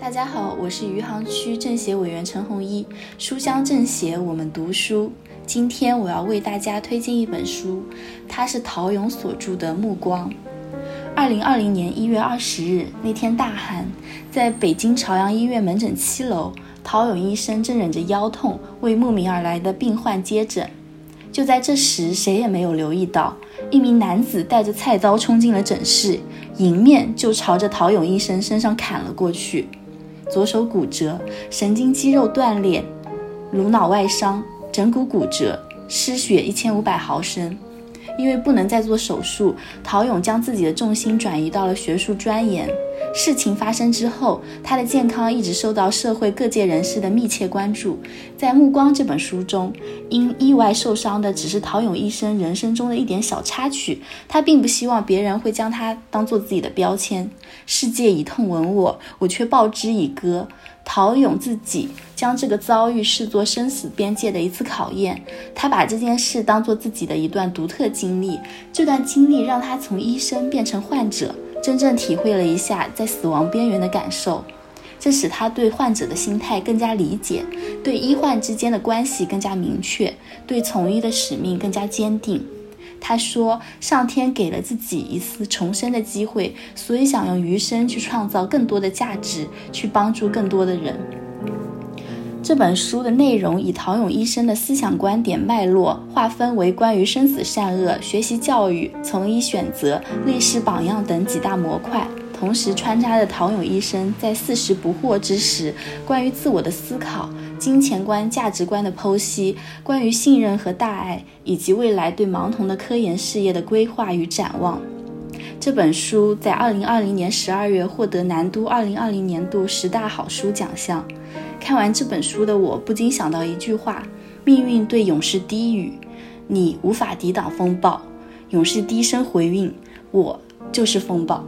大家好，我是余杭区政协委员陈红一，书香政协，我们读书。今天我要为大家推荐一本书，它是陶勇所著的《目光》。二零二零年一月二十日那天大寒，在北京朝阳医院门诊七楼，陶勇医生正忍着腰痛为慕名而来的病患接诊。就在这时，谁也没有留意到，一名男子带着菜刀冲进了诊室，迎面就朝着陶勇医生身上砍了过去。左手骨折，神经肌肉断裂，颅脑外伤，枕骨骨折，失血一千五百毫升。因为不能再做手术，陶勇将自己的重心转移到了学术钻研。事情发生之后，他的健康一直受到社会各界人士的密切关注。在《目光》这本书中，因意外受伤的只是陶勇医生人生中的一点小插曲。他并不希望别人会将他当做自己的标签。世界以痛吻我，我却报之以歌。陶勇自己将这个遭遇视作生死边界的一次考验。他把这件事当做自己的一段独特经历。这段经历让他从医生变成患者。真正体会了一下在死亡边缘的感受，这使他对患者的心态更加理解，对医患之间的关系更加明确，对从医的使命更加坚定。他说：“上天给了自己一次重生的机会，所以想用余生去创造更多的价值，去帮助更多的人。”这本书的内容以陶勇医生的思想观点脉络划分为关于生死善恶、学习教育、从医选择、历史榜样等几大模块，同时穿插着陶勇医生在四十不惑之时关于自我的思考、金钱观、价值观的剖析，关于信任和大爱，以及未来对盲童的科研事业的规划与展望。这本书在二零二零年十二月获得南都二零二零年度十大好书奖项。看完这本书的我，不禁想到一句话：命运对勇士低语，你无法抵挡风暴；勇士低声回应，我就是风暴。